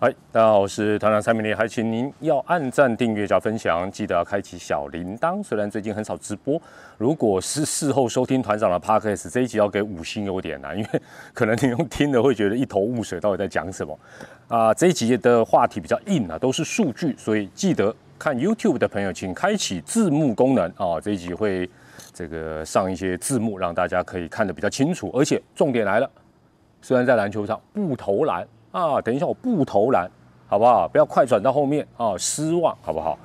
嗨，大家好，我是团长蔡明丽，还请您要按赞、订阅加分享，记得要开启小铃铛。虽然最近很少直播，如果是事后收听团长的 podcast，这一集要给五星有点难，因为 可能你用听的会觉得一头雾水，到底在讲什么啊？这一集的话题比较硬啊，都是数据，所以记得看 YouTube 的朋友，请开启字幕功能啊。这一集会这个上一些字幕，让大家可以看得比较清楚。而且重点来了，虽然在篮球场不投篮。啊，等一下，我不投篮，好不好？不要快转到后面啊，失望，好不好？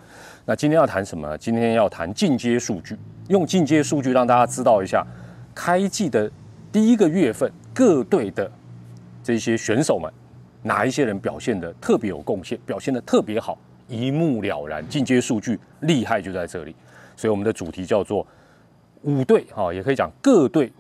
那今天要谈什么？今天要谈进阶数据，用进阶数据让大家知道一下，开季的第一个月份各队的这些选手们，哪一些人表现的特别有贡献，表现的特别好，一目了然。进阶数据厉害就在这里，所以我们的主题叫做五队，哈，也可以讲各队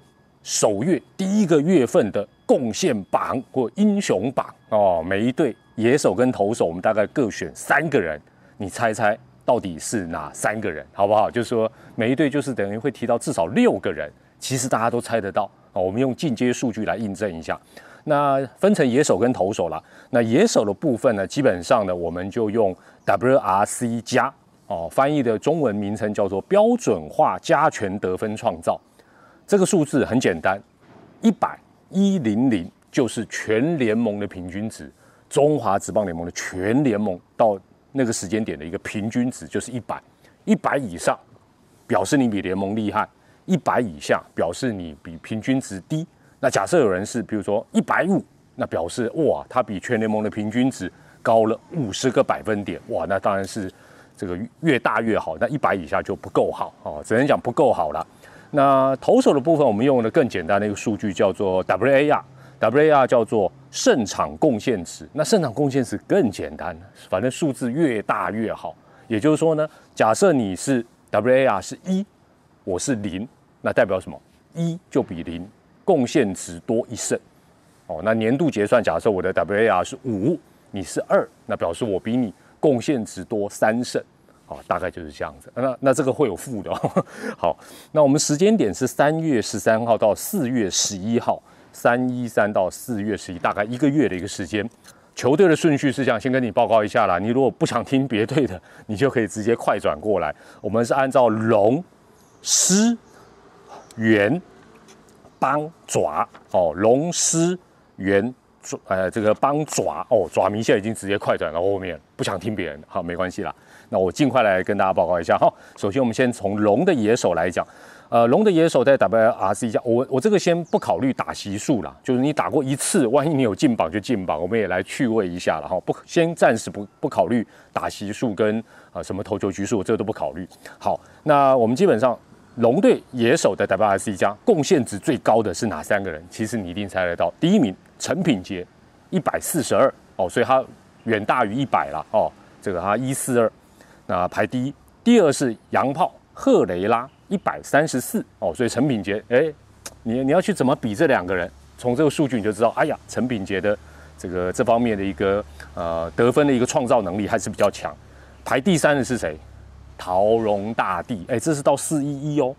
首月第一个月份的。贡献榜或英雄榜哦，每一队野手跟投手，我们大概各选三个人，你猜猜到底是哪三个人，好不好？就是说每一队就是等于会提到至少六个人，其实大家都猜得到哦。我们用进阶数据来印证一下，那分成野手跟投手了。那野手的部分呢，基本上呢，我们就用 WRC 加哦，翻译的中文名称叫做标准化加权得分创造。这个数字很简单，一百。一零零就是全联盟的平均值，中华职棒联盟的全联盟到那个时间点的一个平均值就是一百，一百以上表示你比联盟厉害，一百以下表示你比平均值低。那假设有人是比如说一百五，那表示哇，他比全联盟的平均值高了五十个百分点，哇，那当然是这个越大越好。那一百以下就不够好哦，只能讲不够好了。那投手的部分，我们用的更简单的一个数据叫做 WAR，WAR 叫做胜场贡献值。那胜场贡献值更简单，反正数字越大越好。也就是说呢，假设你是 WAR 是一，我是零，那代表什么？一就比零贡献值多一胜。哦，那年度结算，假设我的 WAR 是五，你是二，那表示我比你贡献值多三胜。啊，大概就是这样子。那那这个会有负的。哦 好，那我们时间点是三月十三号到四月十一号，三一三到四月十一，大概一个月的一个时间。球队的顺序是这样，先跟你报告一下啦。你如果不想听别队的，你就可以直接快转过来。我们是按照龙、狮、猿、帮、爪。哦，龙、狮、猿。呃，这个帮爪哦，爪迷现在已经直接快转到后面，不想听别人，好，没关系啦。那我尽快来跟大家报告一下哈。首先，我们先从龙的野手来讲，呃，龙的野手在 WRC 下，我我这个先不考虑打席数啦，就是你打过一次，万一你有进榜就进榜，我们也来趣味一下了哈。不，先暂时不不考虑打席数跟呃什么投球局数，这个都不考虑。好，那我们基本上龙队野手的 WRC 加贡献值最高的是哪三个人？其实你一定猜得到，第一名。陈品杰一百四十二哦，所以他远大于一百了哦。这个他一四二，那排第一。第二是洋炮赫雷拉一百三十四哦，所以陈品杰哎，你你要去怎么比这两个人？从这个数据你就知道，哎呀，陈品杰的这个这方面的一个呃得分的一个创造能力还是比较强。排第三的是谁？陶荣大帝哎，这是到四一一哦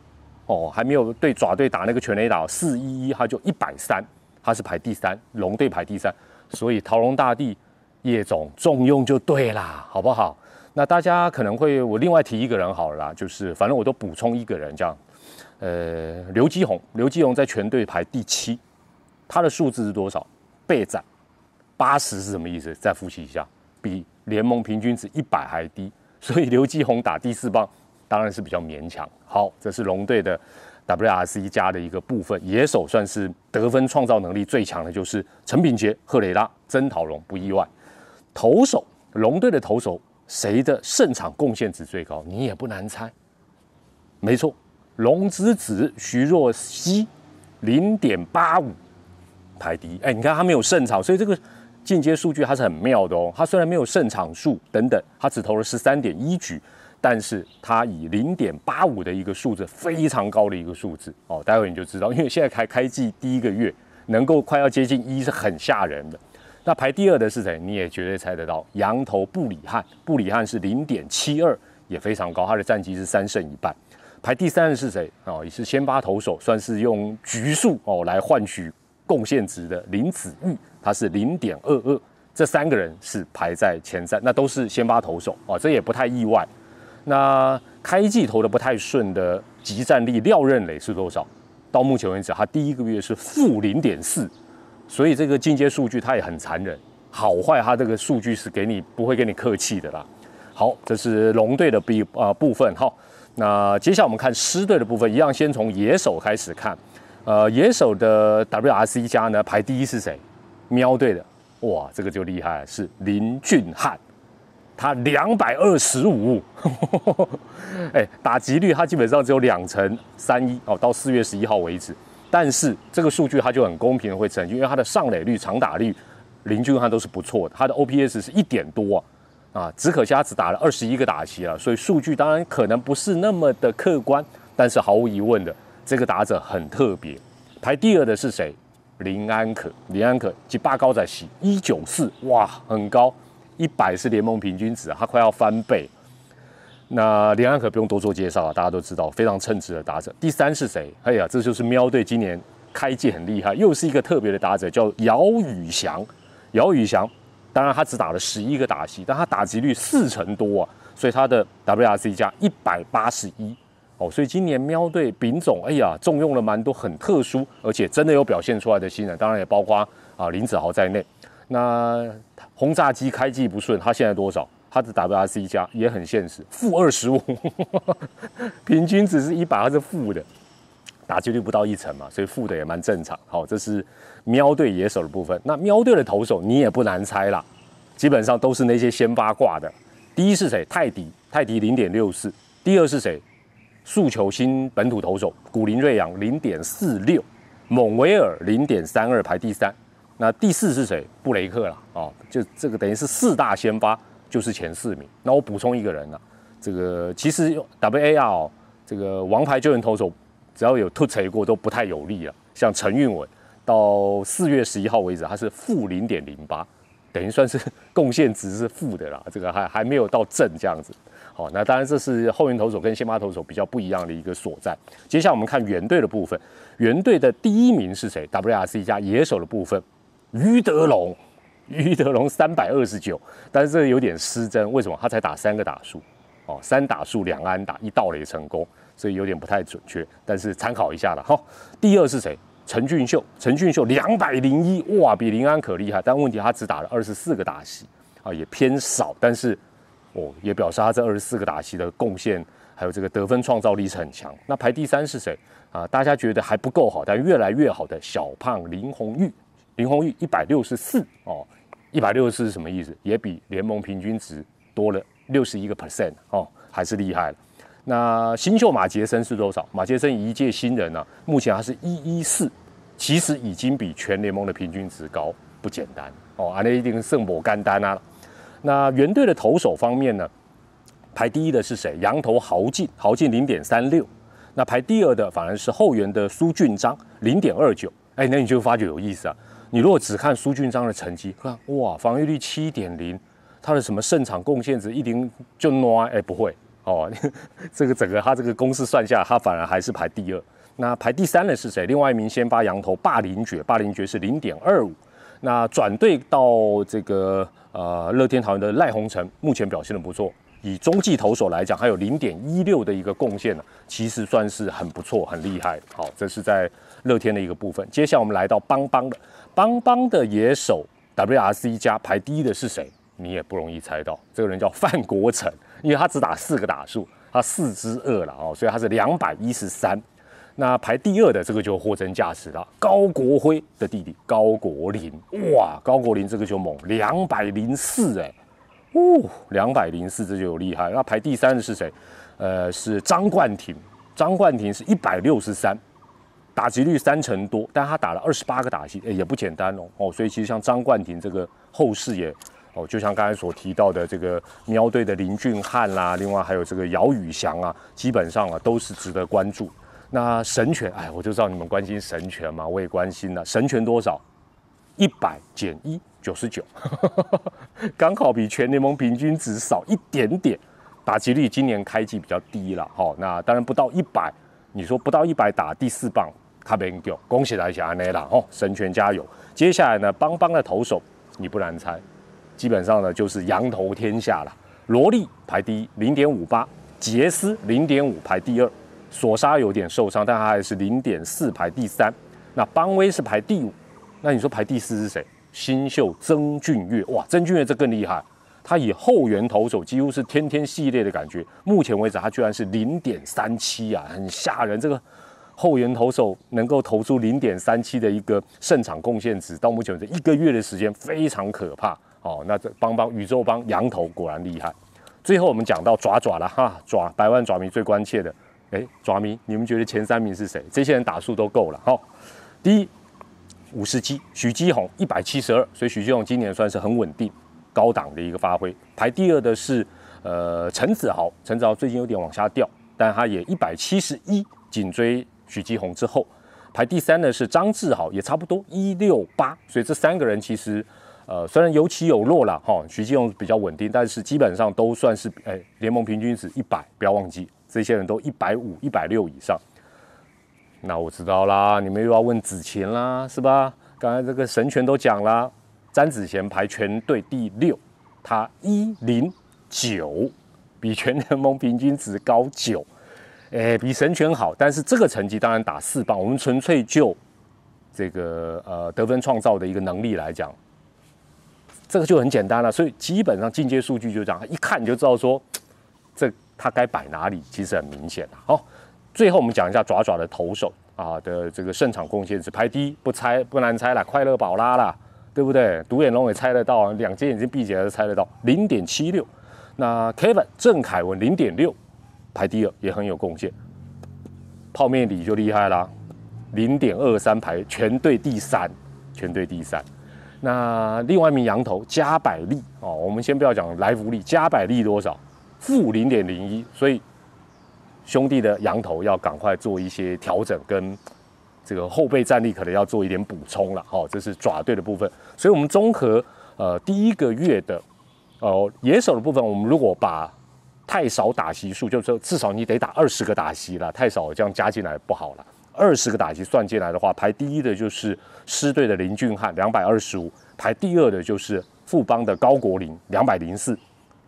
哦，还没有对爪队打那个全垒打，四一一他就一百三。他是排第三，龙队排第三，所以桃龙大帝叶总重用就对啦，好不好？那大家可能会，我另外提一个人好了啦，就是反正我都补充一个人这样，呃，刘基宏，刘基宏在全队排第七，他的数字是多少？备战八十是什么意思？再复习一下，比联盟平均值一百还低，所以刘基宏打第四棒当然是比较勉强。好，这是龙队的。WRC 加的一个部分，野手算是得分创造能力最强的，就是陈炳杰、赫雷拉、曾陶龙，不意外。投手，龙队的投手谁的胜场贡献值最高？你也不难猜，没错，龙之子徐若曦，零点八五排第一。哎，你看他没有胜场，所以这个进阶数据它是很妙的哦。他虽然没有胜场数等等，他只投了十三点一局。但是它以零点八五的一个数字，非常高的一个数字哦，待会你就知道，因为现在开开季第一个月，能够快要接近一是很吓人的。那排第二的是谁？你也绝对猜得到，羊头布里汉，布里汉是零点七二，也非常高，他的战绩是三胜一半。排第三的是谁？哦，也是先发投手，算是用局数哦来换取贡献值的林子玉，他是零点二二，这三个人是排在前三，那都是先发投手啊，这也不太意外。那开季投的不太顺的集战力廖任磊是多少？到目前为止，他第一个月是负零点四，所以这个进阶数据他也很残忍，好坏他这个数据是给你不会跟你客气的啦。好，这是龙队的比啊部分哈。那接下来我们看狮队的部分，一样先从野手开始看。呃，野手的 WRC 加呢排第一是谁？喵队的，哇，这个就厉害，是林俊汉。他两百二十五，哎，打击率他基本上只有两成三一哦，到四月十一号为止。但是这个数据他就很公平的会成，因为他的上垒率、长打率，林俊汉都是不错的。他的 OPS 是一点多啊，啊，只可惜他只打了二十一个打席了，所以数据当然可能不是那么的客观。但是毫无疑问的，这个打者很特别。排第二的是谁？林安可，林安可及八高在席一九四，哇，很高。一百是联盟平均值，他快要翻倍。那林安可不用多做介绍啊，大家都知道非常称职的打者。第三是谁？哎呀，这就是喵队今年开季很厉害，又是一个特别的打者，叫姚宇翔。姚宇翔，当然他只打了十一个打席，但他打击率四成多啊，所以他的 WRC 加一百八十一哦。所以今年喵队丙总，哎呀，重用了蛮多很特殊，而且真的有表现出来的新人，当然也包括啊林子豪在内。那轰炸机开机不顺，他现在多少？他的 WRC 加也很现实，负二十五，平均只是一百，他是负的，打击率不到一成嘛，所以负的也蛮正常。好，这是喵队野手的部分。那喵队的投手你也不难猜啦，基本上都是那些先发挂的。第一是谁？泰迪，泰迪零点六四。第二是谁？速球新本土投手古林瑞阳零点四六，蒙维尔零点三二排第三。那第四是谁？布雷克了哦，就这个等于是四大先发就是前四名。那我补充一个人了，这个其实 WAR 这个王牌救援投手只要有突锤过都不太有利了。像陈运文到四月十一号为止，他是负零点零八，等于算是贡献值是负的啦。这个还还没有到正这样子。好，那当然这是后援投手跟先发投手比较不一样的一个所在。接下来我们看原队的部分，原队的第一名是谁？WRC 加野手的部分。于德龙，于德龙三百二十九，但是这有点失真，为什么？他才打三个打数，哦，三打数两安打一盗垒成功，所以有点不太准确，但是参考一下了哈。第二是谁？陈俊秀，陈俊秀两百零一，哇，比林安可厉害，但问题他只打了二十四个打席，啊，也偏少，但是哦，也表示他这二十四个打席的贡献还有这个得分创造力是很强。那排第三是谁？啊，大家觉得还不够好，但越来越好的小胖林红玉。林鸿玉一百六十四哦，一百六十四是什么意思？也比联盟平均值多了六十一个 percent 哦，还是厉害了。那新秀马杰森是多少？马杰森一届新人呢，目前还是一一四，其实已经比全联盟的平均值高，不简单哦。啊，那一定胜果干单啊。那原队的投手方面呢，排第一的是谁？羊头豪进，豪进零点三六。那排第二的反而是后援的苏俊章，零点二九。哎，那你就发觉有意思啊。你如果只看苏俊章的成绩，看哇，防御率七点零，他的什么胜场贡献值一零就 no 哎不会哦，这个整个他这个公式算下，他反而还是排第二。那排第三的是谁？另外一名先发羊头霸凌爵，霸凌爵是零点二五。那转队到这个呃乐天桃园的赖鸿成，目前表现的不错，以中继投手来讲，还有零点一六的一个贡献呢，其实算是很不错，很厉害。好，这是在乐天的一个部分。接下来我们来到邦邦的。邦邦的野手 WRC 加排第一的是谁？你也不容易猜到，这个人叫范国成，因为他只打四个打数，他四支二了哦，所以他是两百一十三。那排第二的这个就货真价实了，高国辉的弟弟高国林，哇，高国林这个就猛，两百零四哎，哦，两百零四这就有厉害。那排第三的是谁？呃，是张冠廷，张冠廷是一百六十三。打击率三成多，但他打了二十八个打击，也不简单哦哦，所以其实像张冠廷这个后世也哦，就像刚才所提到的这个喵队的林俊汉啦，另外还有这个姚宇翔啊，基本上啊都是值得关注。那神权，哎，我就知道你们关心神权嘛，我也关心了。神权多少？一百减一，九十九，刚好比全联盟平均值少一点点。打击率今年开季比较低了，好，那当然不到一百，你说不到一百打第四棒。卡贝恭喜大家安内啦！哦，神拳加油！接下来呢，邦邦的投手你不难猜，基本上呢就是羊头天下了。罗莉排第一，零点五八；杰斯零点五排第二；索沙有点受伤，但他还是零点四排第三。那邦威是排第五。那你说排第四是谁？新秀曾俊岳，哇，曾俊岳这更厉害，他以后援投手几乎是天天系列的感觉。目前为止，他居然是零点三七啊，很吓人。这个后援投手能够投出零点三七的一个胜场贡献值，到目前为止一个月的时间非常可怕。哦，那这邦邦宇宙邦羊头果然厉害。最后我们讲到爪爪了哈，爪百万爪迷最关切的，哎，爪迷，你们觉得前三名是谁？这些人打数都够了哈。第一。五十七，许基宏一百七十二，所以许基宏今年算是很稳定、高档的一个发挥。排第二的是呃陈子豪，陈子豪最近有点往下掉，但他也一百七十一，紧追许继红之后。排第三的是张志豪，也差不多一六八，所以这三个人其实呃虽然有起有落了哈，许继红比较稳定，但是基本上都算是哎联盟平均值一百，不要忘记这些人都一百五、一百六以上。那我知道啦，你们又要问子贤啦，是吧？刚才这个神权都讲了，詹子贤排全队第六，他一零九，比全联盟平均值高九，哎，比神权好。但是这个成绩当然打四棒，我们纯粹就这个呃得分创造的一个能力来讲，这个就很简单了。所以基本上进阶数据就这样，一看你就知道说，这他该摆哪里，其实很明显的。好。最后我们讲一下爪爪的投手啊的这个胜场贡献值排第一，不猜不难猜了，快乐宝拉啦，对不对？独眼龙也猜得到，两只眼睛闭起来都猜得到，零点七六。那 Kevin 郑凯文零点六，排第二也很有贡献。泡面里就厉害啦，零点二三排全队第三，全队第三。那另外一名羊头加百利哦，我们先不要讲来福利，加百利多少？负零点零一，所以。兄弟的羊头要赶快做一些调整，跟这个后备战力可能要做一点补充了。哦，这是爪队的部分。所以，我们综合呃第一个月的呃野手的部分，我们如果把太少打席数，就是说至少你得打二十个打席了，太少这样加进来不好了。二十个打席算进来的话，排第一的就是狮队的林俊汉，两百二十五；排第二的就是富邦的高国林，两百零四；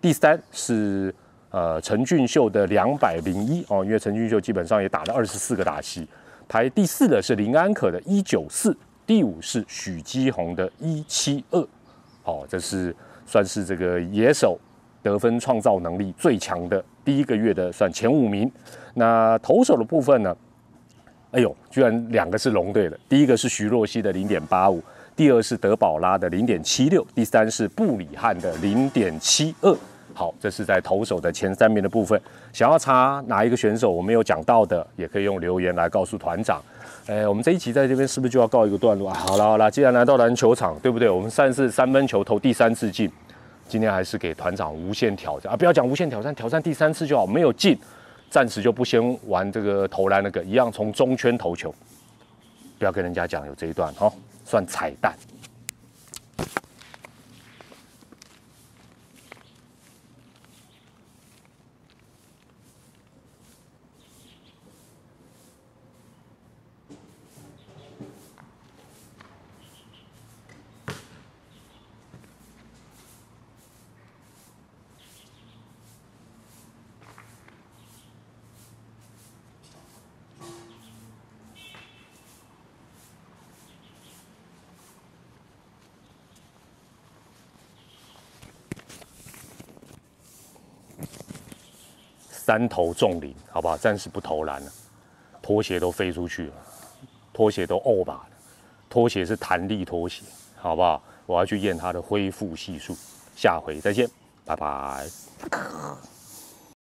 第三是。呃，陈俊秀的两百零一哦，因为陈俊秀基本上也打了二十四个打席，排第四的是林安可的一九四，第五是许基宏的一七二，哦，这是算是这个野手得分创造能力最强的第一个月的算前五名。那投手的部分呢？哎呦，居然两个是龙队的，第一个是徐若曦的零点八五，第二是德保拉的零点七六，第三是布里汉的零点七二。好，这是在投手的前三名的部分。想要查哪一个选手我没有讲到的，也可以用留言来告诉团长。哎，我们这一集在这边是不是就要告一个段落啊？好了好了，既然来到篮球场，对不对？我们上次三分球投第三次进，今天还是给团长无限挑战啊！不要讲无限挑战，挑战第三次就好。没有进，暂时就不先玩这个投篮那个，一样从中圈投球。不要跟人家讲有这一段哈，算彩蛋。三头重铃，好不好？暂时不投篮了，拖鞋都飞出去了，拖鞋都欧巴了，拖鞋是弹力拖鞋，好不好？我要去验它的恢复系数，下回再见，拜拜。